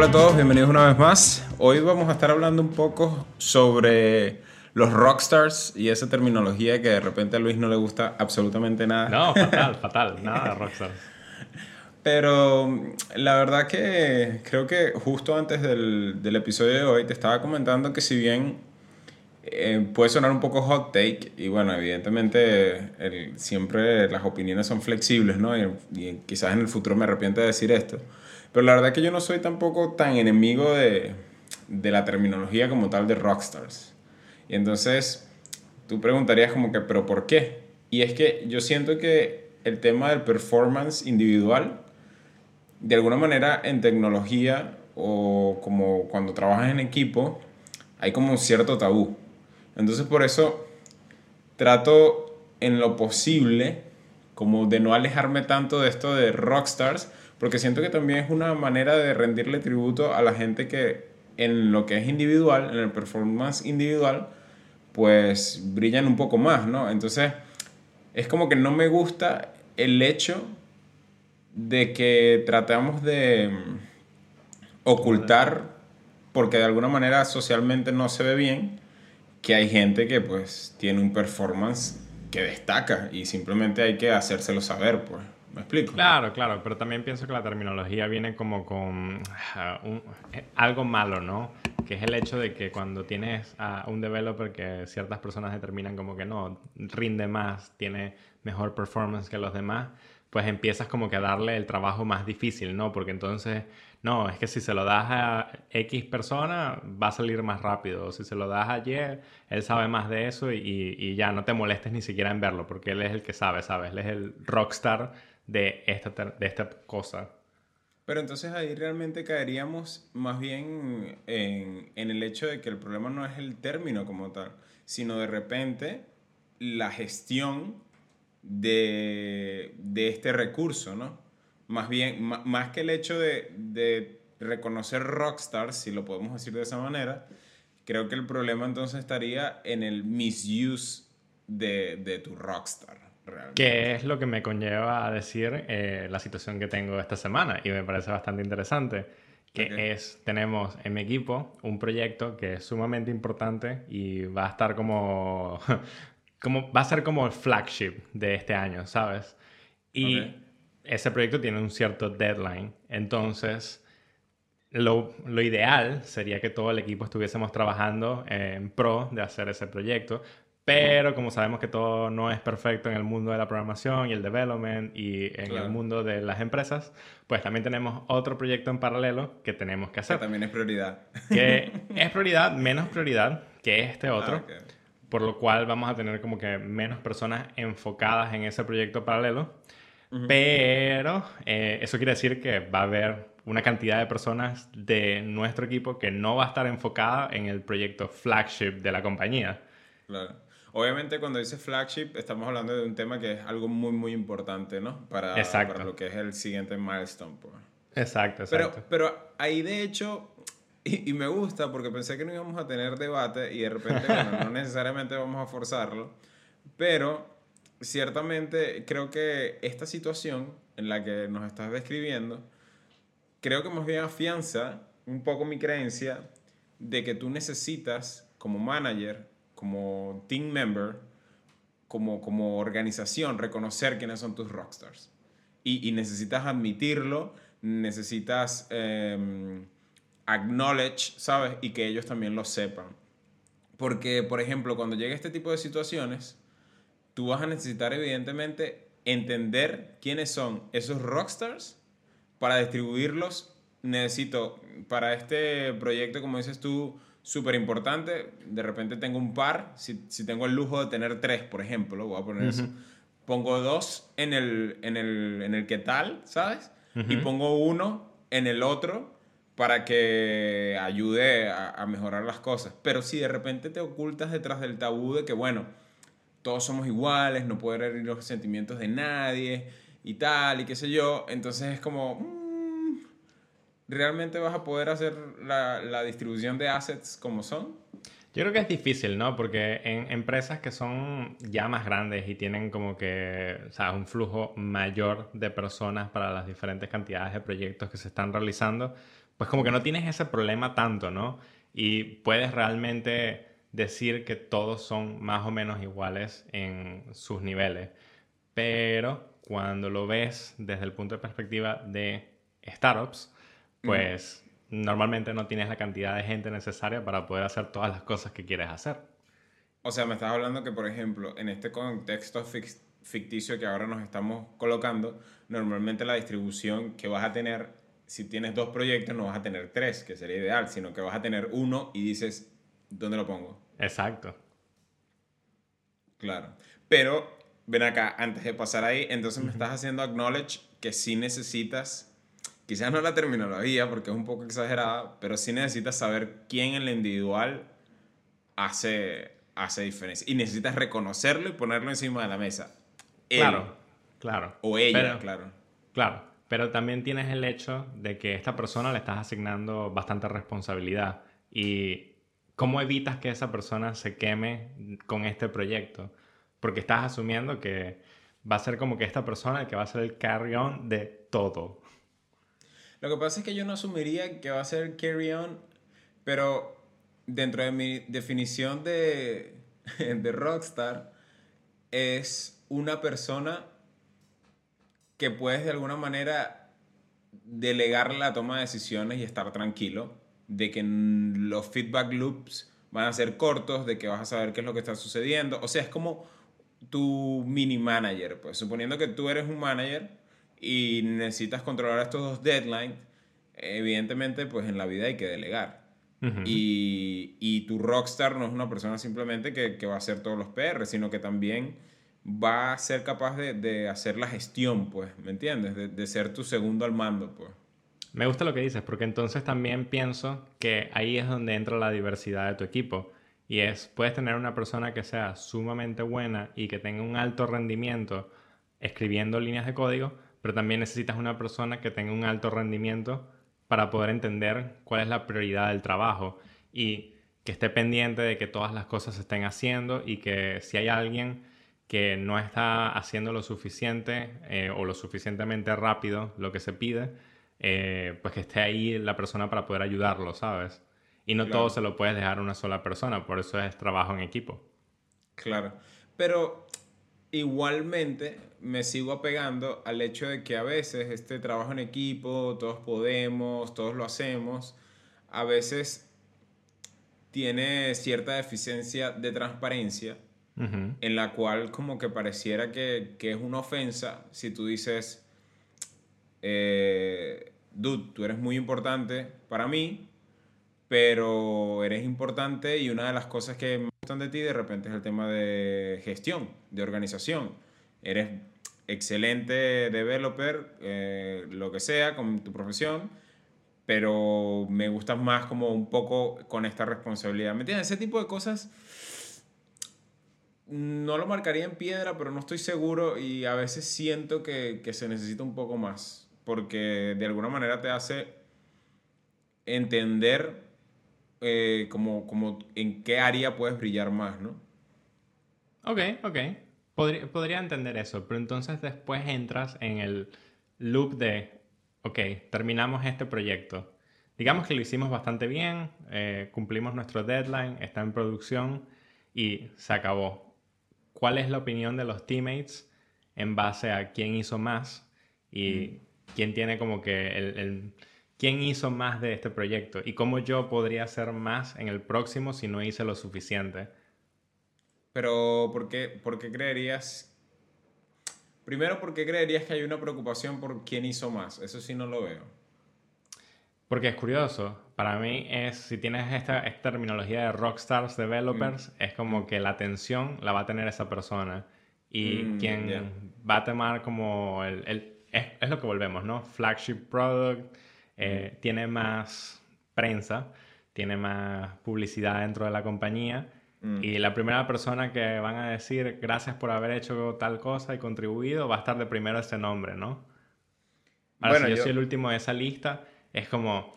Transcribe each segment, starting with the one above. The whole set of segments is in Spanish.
Hola a todos, bienvenidos una vez más. Hoy vamos a estar hablando un poco sobre los rockstars y esa terminología que de repente a Luis no le gusta absolutamente nada. No, fatal, fatal, nada de rockstars. Pero la verdad que creo que justo antes del, del episodio de hoy te estaba comentando que si bien eh, puede sonar un poco hot take y bueno, evidentemente el, siempre las opiniones son flexibles, ¿no? Y, y, quizás en el futuro me arrepiente de decir esto. Pero la verdad que yo no soy tampoco tan enemigo de, de la terminología como tal de rockstars. Y entonces tú preguntarías como que, ¿pero por qué? Y es que yo siento que el tema del performance individual de alguna manera en tecnología o como cuando trabajas en equipo, hay como un cierto tabú. Entonces por eso trato en lo posible como de no alejarme tanto de esto de rockstars, porque siento que también es una manera de rendirle tributo a la gente que en lo que es individual, en el performance individual, pues brillan un poco más, ¿no? Entonces es como que no me gusta el hecho de que tratamos de mm, ocultar, porque de alguna manera socialmente no se ve bien, que hay gente que pues tiene un performance que destaca y simplemente hay que hacérselo saber, pues. ¿Me explico? Claro, claro, pero también pienso que la terminología viene como con uh, un, algo malo, ¿no? Que es el hecho de que cuando tienes a un developer que ciertas personas determinan como que no, rinde más, tiene mejor performance que los demás, pues empiezas como que a darle el trabajo más difícil, ¿no? Porque entonces, no, es que si se lo das a X persona, va a salir más rápido. O si se lo das a Y, él sabe más de eso y, y, ya no te molestes ni siquiera en verlo, porque él es el que sabe, ¿sabes? Él es el rockstar de esta, de esta cosa. Pero entonces ahí realmente caeríamos más bien en, en el hecho de que el problema no es el término como tal, sino de repente la gestión de, de este recurso, ¿no? Más bien, más que el hecho de, de reconocer rockstars, si lo podemos decir de esa manera, creo que el problema entonces estaría en el misuse de, de tu rockstar. Realmente. Que es lo que me conlleva a decir eh, la situación que tengo esta semana y me parece bastante interesante. Que okay. es, tenemos en mi equipo un proyecto que es sumamente importante y va a estar como como, va a ser como el flagship de este año, ¿sabes? Y okay. Ese proyecto tiene un cierto deadline. Entonces, lo, lo, ideal sería que todo el equipo estuviésemos trabajando en pro de hacer ese proyecto. Pero como sabemos que todo no es perfecto en el mundo de la programación y el development y en claro. el mundo de las empresas, pues también tenemos otro proyecto en paralelo que tenemos que hacer. Que también es prioridad. Que es prioridad, menos prioridad que este otro. Ah, okay por lo cual vamos a tener como que menos personas enfocadas en ese proyecto paralelo. Uh -huh. Pero eh, eso quiere decir que va a haber una cantidad de personas de nuestro equipo que no va a estar enfocada en el proyecto flagship de la compañía. Claro. Obviamente cuando dice flagship estamos hablando de un tema que es algo muy muy importante, ¿no? Para, para lo que es el siguiente milestone. Pues. Exacto, Pero, exacto. pero ahí de hecho y, y, me gusta porque pensé que no íbamos a tener debate y de repente, bueno, no necesariamente vamos a forzarlo, pero ciertamente creo que esta situación en la que nos estás describiendo, creo que más bien afianza un poco mi creencia de que tú necesitas como manager, como team member, como, como organización, reconocer quiénes son tus rockstars. Y, necesitas admitirlo, necesitas... Eh, acknowledge, ¿sabes? Y que ellos también lo sepan. Porque, por ejemplo, cuando llegue este tipo de situaciones, tú vas a necesitar evidentemente entender quiénes son esos rockstars para distribuirlos. Necesito, para este proyecto, como dices tú, súper importante, de repente tengo un par, si, si, tengo el lujo de tener tres, por ejemplo, voy a poner uh -huh. eso, pongo dos en el, en el, en el que tal, ¿sabes? Uh -huh. Y pongo uno en el otro para que ayude a, a, mejorar las cosas. Pero si de repente te ocultas detrás del tabú de que, bueno, todos somos iguales, no puede herir los sentimientos de nadie y tal, y qué sé yo, entonces es como, mmm, ¿realmente vas a poder hacer la, la distribución de assets como son? Yo creo que es difícil, ¿no? Porque en empresas que son ya más grandes y tienen como que, o sea, un flujo mayor de personas para las diferentes cantidades de proyectos que se están realizando, pues como que no tienes ese problema tanto, ¿no? Y puedes realmente decir que todos son más o menos iguales en sus niveles. Pero cuando lo ves desde el punto de perspectiva de startups, pues normalmente no tienes la cantidad de gente necesaria para poder hacer todas las cosas que quieres hacer. O sea, me estás hablando que, por ejemplo, en este contexto ficticio que ahora nos estamos colocando, normalmente la distribución que vas a tener, si tienes dos proyectos, no vas a tener tres, que sería ideal, sino que vas a tener uno y dices, ¿dónde lo pongo? Exacto. Claro. Pero, ven acá, antes de pasar ahí, entonces me estás haciendo acknowledge que sí necesitas quizás no la terminología porque es un poco exagerada, pero sí necesitas saber quién en la individual hace, hace diferencia. Y necesitas reconocerlo y ponerlo encima de la mesa. claro, claro. O ella, claro. Claro, pero también tienes el hecho de que a esta persona le estás asignando bastante responsabilidad. Y cómo evitas que esa persona se queme con este proyecto. Porque estás asumiendo que va a ser como que esta persona que va a ser el carry-on de todo. Lo que pasa es que yo no asumiría que va a ser carry on, pero dentro de mi definición de, de rockstar, es una persona que puedes de alguna manera delegar la toma de decisiones y estar tranquilo de que los feedback loops van a ser cortos, de que vas a saber qué es lo que está sucediendo. O sea, es como tu mini manager, pues suponiendo que tú eres un manager y necesitas controlar estos dos deadlines, evidentemente pues en la vida hay que delegar. y, y, tu rockstar no es una persona simplemente que, que, va a hacer todos los PR, sino que también va a ser capaz de, de hacer la gestión, pues, ¿me entiendes? De, de, ser tu segundo al mando, pues. Me gusta lo que dices, porque entonces también pienso que ahí es donde entra la diversidad de tu equipo. Y es, puedes tener una persona que sea sumamente buena y que tenga un alto rendimiento escribiendo líneas de código, pero también necesitas una persona que tenga un alto rendimiento para poder entender cuál es la prioridad del trabajo y que esté pendiente de que todas las cosas se estén haciendo y que si hay alguien que no está haciendo lo suficiente eh, o lo suficientemente rápido lo que se pide, eh, pues que esté ahí la persona para poder ayudarlo, ¿sabes? Y no todo se lo puedes dejar a una sola persona, por eso es trabajo en equipo. Claro, pero igualmente me sigo apegando al hecho de que a veces este trabajo en equipo, todos podemos, todos lo hacemos, a veces tiene cierta deficiencia de transparencia en la cual como que pareciera que, que, es una ofensa si tú dices, eh, dude, tú eres muy importante para mí, pero eres importante y una de las cosas que me gustan de ti de repente es el tema de gestión, de organización. Eres excelente developer, eh, lo que sea, con tu profesión, pero me gustas más como un poco con esta responsabilidad. ¿Me entiendes? Ese tipo de cosas no lo marcaría en piedra, pero no estoy seguro y a veces siento que, que se necesita un poco más, porque de alguna manera te hace entender eh, como, como en qué área puedes brillar más, ¿no? Ok, ok. Podría, podría entender eso, pero entonces después entras en el loop de, ok, terminamos este proyecto. Digamos que lo hicimos bastante bien, eh, cumplimos nuestro deadline, está en producción y se acabó. ¿Cuál es la opinión de los teammates en base a quién hizo más y mm. Quién tiene como que el quién hizo más de este proyecto y cómo yo podría hacer más en el próximo si no hice lo suficiente. Pero, ¿por qué, por qué creerías? Primero, ¿por qué creerías que hay una preocupación por quién hizo más? Eso sí no lo veo. Porque es curioso. Para mí es, si tienes esta, terminología de rockstars developers, mm. es como que la atención la va a tener esa persona. Y mm, quien va a tomar como el... el es, es, lo que volvemos, ¿no? Flagship product, eh, tiene más prensa, tiene más publicidad dentro de la compañía. Mm. Y la primera persona que van a decir gracias por haber hecho tal cosa y contribuido va a estar de primero ese nombre, ¿no? Ahora, bueno, si yo, soy el último de esa lista, es como,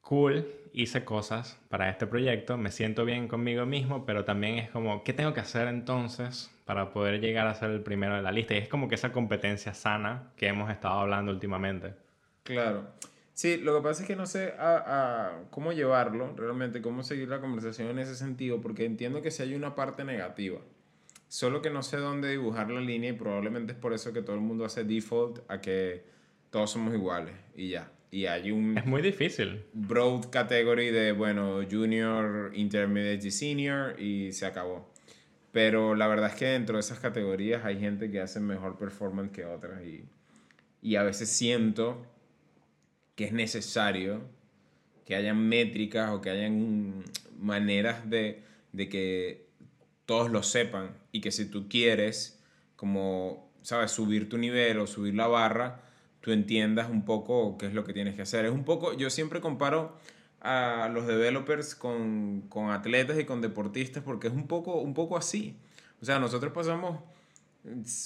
cool, hice cosas para este proyecto, me siento bien conmigo mismo, pero también es como, ¿qué tengo que hacer entonces para poder llegar a ser el primero de la lista? Y es como que esa competencia sana que hemos estado hablando últimamente. Claro. Sí, lo que pasa es que no sé cómo llevarlo, realmente, cómo seguir la conversación en ese sentido, porque entiendo que si hay una parte negativa, solo que no sé dónde dibujar la línea y probablemente es por eso que todo el mundo hace default a que todos somos iguales y ya. Y hay un... Es muy difícil. Broad category de, bueno, junior, intermediate y senior y se acabó. Pero la verdad es que dentro de esas categorías hay gente que hace mejor performance que otras y, y a veces siento que es necesario que hayan métricas o que hayan maneras de, de que todos lo sepan y que si tú quieres, como, sabes, subir tu nivel o subir la barra, tú entiendas un poco qué es lo que tienes que hacer. Es un poco, yo siempre comparo a los developers con, con atletas y con deportistas porque es un poco, un poco así. O sea, nosotros pasamos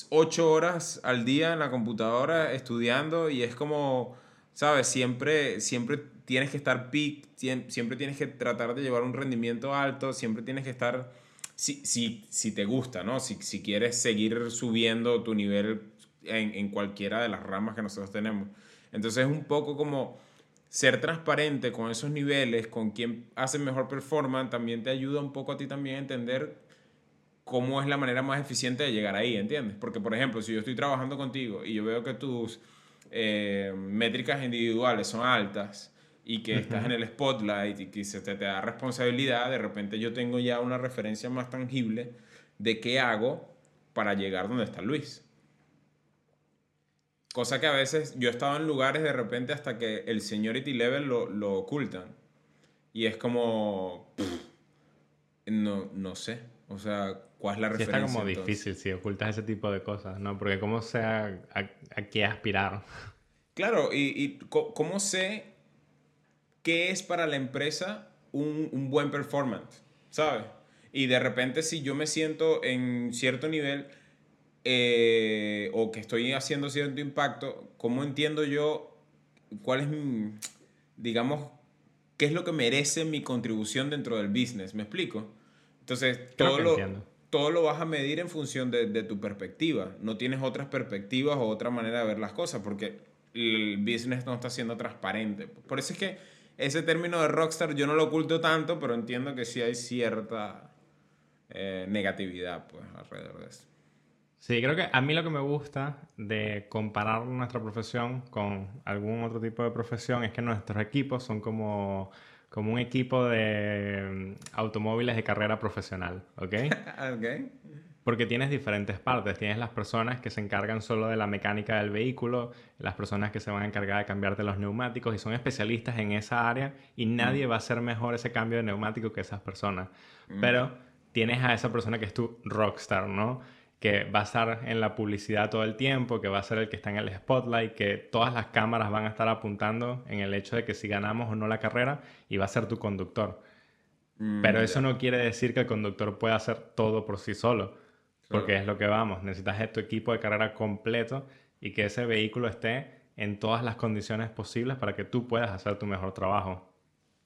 ocho horas al día en la computadora estudiando y es como ¿sabes? Siempre, siempre tienes que estar peak, siempre tienes que tratar de llevar un rendimiento alto, siempre tienes que estar, si, si, si te gusta, ¿no? Si, si quieres seguir subiendo tu nivel en, en cualquiera de las ramas que nosotros tenemos. Entonces es un poco como ser transparente con esos niveles, con quien hace mejor performance, también te ayuda un poco a ti también a entender cómo es la manera más eficiente de llegar ahí, ¿entiendes? Porque, por ejemplo, si yo estoy trabajando contigo y yo veo que tus eh, métricas individuales son altas y que estás en el spotlight y que se te, te, da responsabilidad, de repente yo tengo ya una referencia más tangible de qué hago para llegar donde está Luis. Cosa que a veces yo he estado en lugares de repente hasta que el seniority level lo, lo ocultan. Y es como... no, no sé. O sea, ¿cuál es la referencia? está como difícil si ocultas ese tipo de cosas, ¿no? Porque ¿cómo sé a, qué aspirar? Claro, y, y, ¿cómo sé qué es para la empresa un, un buen performance? ¿Sabes? Y de repente si yo me siento en cierto nivel eh, o que estoy haciendo cierto impacto, ¿cómo entiendo yo cuál es mi, digamos, qué es lo que merece mi contribución dentro del business? ¿Me explico? Entonces, todo lo, todo lo vas a medir en función de, de, tu perspectiva. No tienes otras perspectivas o otra manera de ver las cosas porque el business no está siendo transparente. Por eso es que ese término de rockstar yo no lo oculto tanto, pero entiendo que sí hay cierta eh, negatividad pues, alrededor de eso. Sí, creo que a mí lo que me gusta de comparar nuestra profesión con algún otro tipo de profesión es que nuestros equipos son como como un equipo de mm, automóviles de carrera profesional, ¿ok? ok. Porque tienes diferentes partes. Tienes las personas que se encargan solo de la mecánica del vehículo, las personas que se van a encargar de cambiarte los neumáticos y son especialistas en esa área y nadie mm. va a hacer mejor ese cambio de neumático que esas personas. Mm. Pero tienes a esa persona que es tu rockstar, ¿no? Que va a estar en la publicidad todo el tiempo, que va a ser el que está en el spotlight, que todas las cámaras van a estar apuntando en el hecho de que si ganamos o no la carrera y va a ser tu conductor. Mm, Pero eso no quiere decir que el conductor pueda hacer todo por sí solo, porque es lo que vamos, necesitas tu equipo de carrera completo y que ese vehículo esté en todas las condiciones posibles para que tú puedas hacer tu mejor trabajo.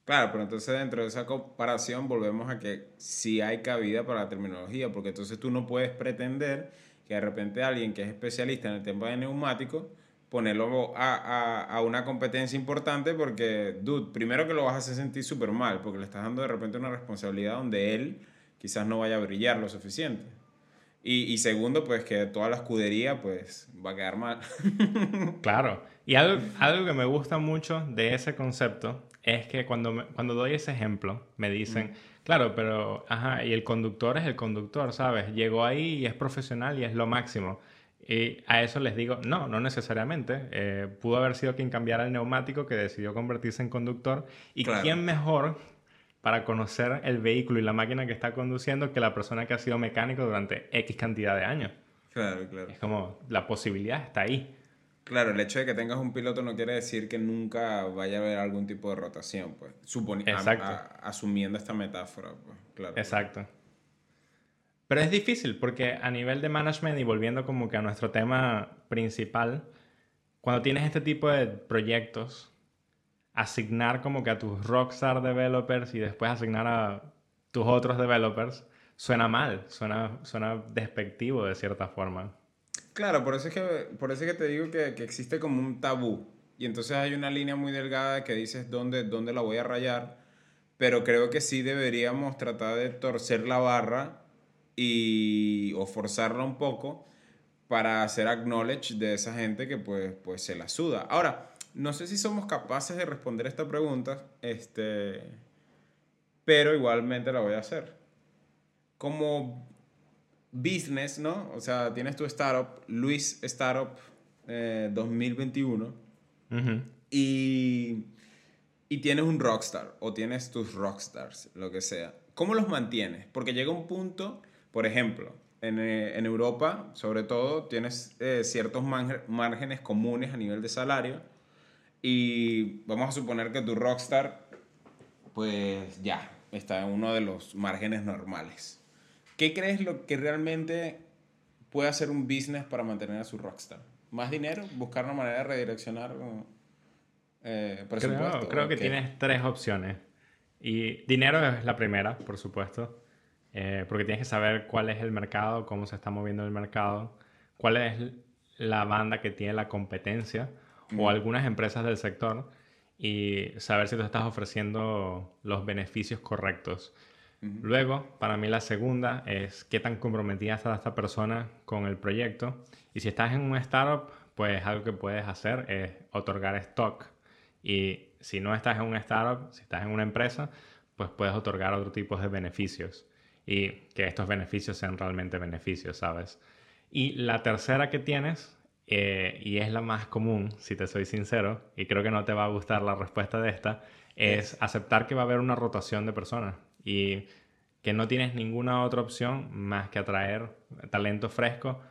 Claro, pero entonces dentro de esa comparación volvemos a que sí hay cabida para la terminología, porque entonces tú no puedes pretender que de repente alguien que es especialista en el tema de neumáticos, ponerlo a, a, una competencia importante porque, dude, primero que lo vas a hacer sentir súper mal, porque le estás dando de repente una responsabilidad donde él quizás no vaya a brillar lo suficiente. Y, y segundo, pues que toda la escudería pues va a quedar mal. claro. Y algo, algo que me gusta mucho de ese concepto es que cuando, cuando doy ese ejemplo, me dicen, claro, pero, ajá, y el conductor es el conductor, ¿sabes? Llegó ahí y es profesional y es lo máximo. Y a eso les digo, no, no necesariamente. Eh, pudo haber sido quien cambiara el neumático que decidió convertirse en conductor. ¿Y quién mejor para conocer el vehículo y la máquina que está conduciendo que la persona que ha sido mecánico durante X cantidad de años? Claro, claro. Es como, la posibilidad está ahí. Claro, el hecho de que tengas un piloto no quiere decir que nunca vaya a haber algún tipo de rotación, pues. asumiendo esta metáfora, pues. Claro. Exacto. Pero es difícil porque a nivel de management y volviendo como que a nuestro tema principal, cuando tienes este tipo de proyectos, asignar como que a tus rockstar developers y después asignar a tus otros developers suena mal, suena, suena despectivo de cierta forma. Claro, por eso es que, por eso que te digo que, que, existe como un tabú y entonces hay una línea muy delgada que dices dónde, dónde la voy a rayar, pero creo que sí deberíamos tratar de torcer la barra y, o forzarla un poco para hacer acknowledge de esa gente que pues, pues se la suda. Ahora, no sé si somos capaces de responder esta pregunta, este, pero igualmente la voy a hacer. Como business, ¿no? O sea, tienes tu startup, Luis Startup 2021, eh, y, y tienes un rockstar, o tienes tus rockstars, lo que sea. ¿Cómo los mantienes? Porque llega un punto, por ejemplo, en, eh, en Europa, sobre todo, tienes eh, ciertos márgenes comunes a nivel de salario, y vamos a suponer que tu rockstar, pues ya, está en uno de los márgenes normales. ¿Qué crees lo que realmente puede hacer un business para mantener a su rockstar? ¿Más dinero? ¿Buscar una manera de redireccionar eh, presupuesto? Creo, que tienes tres opciones. Y dinero es la primera, por supuesto. Eh, porque tienes que saber cuál es el mercado, cómo se está moviendo el mercado, cuál es la banda que tiene la competencia o algunas empresas del sector y saber si tú estás ofreciendo los beneficios correctos. Luego, para mí la segunda es qué tan comprometida está esta persona con el proyecto. Y si estás en un startup, pues algo que puedes hacer es otorgar stock. Y si no estás en un startup, si estás en una empresa, pues puedes otorgar otro tipo de beneficios. Y que estos beneficios sean realmente beneficios, ¿sabes? Y la tercera que tienes, eh, y es la más común, si te soy sincero, y creo que no te va a gustar la respuesta de esta, es aceptar que va a haber una rotación de personas y que no tienes ninguna otra opción más que atraer talento fresco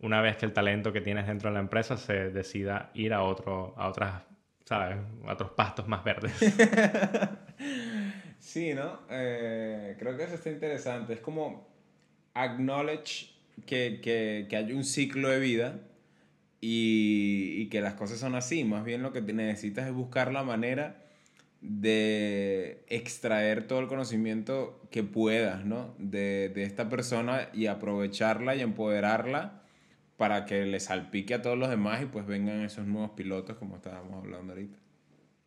una vez que el talento que tienes dentro de la empresa se decida ir a, otro, a otras, ¿sabes? A otros pastos más verdes. sí, ¿no? Eh, creo que eso está interesante. Es como acknowledge que, que, que hay un ciclo de vida y, y, que las cosas son así. Más bien lo que necesitas es buscar la manera de extraer todo el conocimiento que puedas, ¿no? De, de, esta persona y aprovecharla y empoderarla para que le salpique a todos los demás y pues vengan esos nuevos pilotos como estábamos hablando ahorita.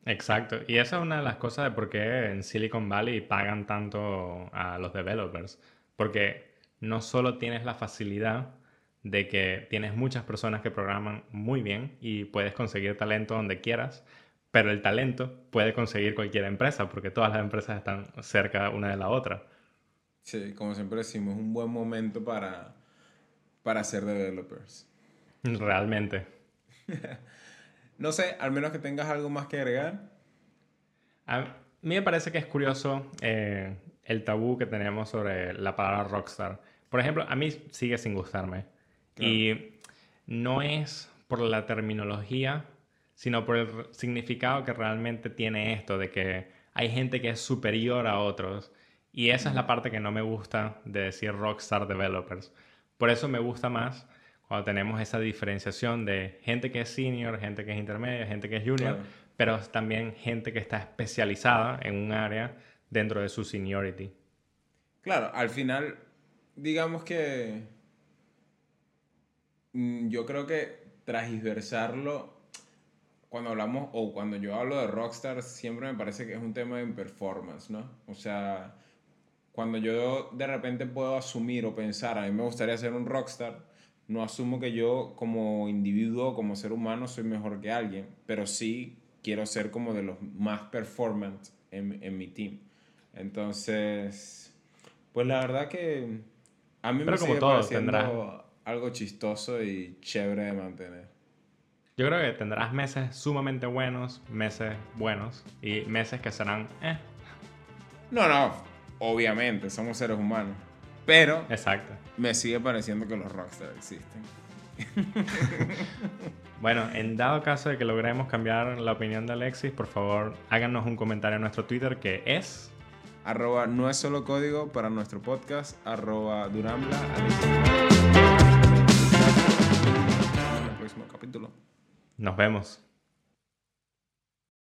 Exacto, y esa es una de las cosas de por qué en Silicon Valley pagan tanto a los developers, porque no solo tienes la facilidad de que tienes muchas personas que programan muy bien y puedes conseguir talento donde quieras, pero el talento puede conseguir cualquier empresa, porque todas las empresas están cerca una de la otra. Sí, como siempre decimos, es un buen momento para, para ser developers. Realmente. no sé, al menos que tengas algo más que agregar. A mí me parece que es curioso eh, el tabú que tenemos sobre la palabra rockstar. Por ejemplo, a mí sigue sin gustarme. Y no es por la terminología sino por el significado que realmente tiene esto, de que hay gente que es superior a otros. Y esa es la parte que no me gusta de decir rockstar developers. Por eso me gusta más cuando tenemos esa diferenciación de gente que es senior, gente que es intermedia, gente que es junior, pero también gente que está especializada en un área dentro de su seniority. Claro, al final, digamos que mm, yo creo que transversarlo cuando hablamos o cuando yo hablo de rockstar, siempre me parece que es un tema de performance, ¿no? O sea, cuando yo de repente puedo asumir o pensar, a mí me gustaría ser un rockstar, no asumo que yo como individuo, como ser humano, soy mejor que alguien, pero sí quiero ser como de los más performance en, en mi team. Entonces, pues la verdad que a mí me sigue pareciendo algo chistoso y chévere de mantener. Yo creo que tendrás meses sumamente buenos, meses buenos y meses que serán eh. No, no, obviamente, somos seres humanos. Pero Exacto. me sigue pareciendo que los rockstars existen. bueno, en dado caso de que logremos cambiar la opinión de Alexis, por favor háganos un comentario en nuestro Twitter que es... Arroba no es solo código para nuestro podcast, arroba Durambla. En el próximo capítulo. Nos vemos.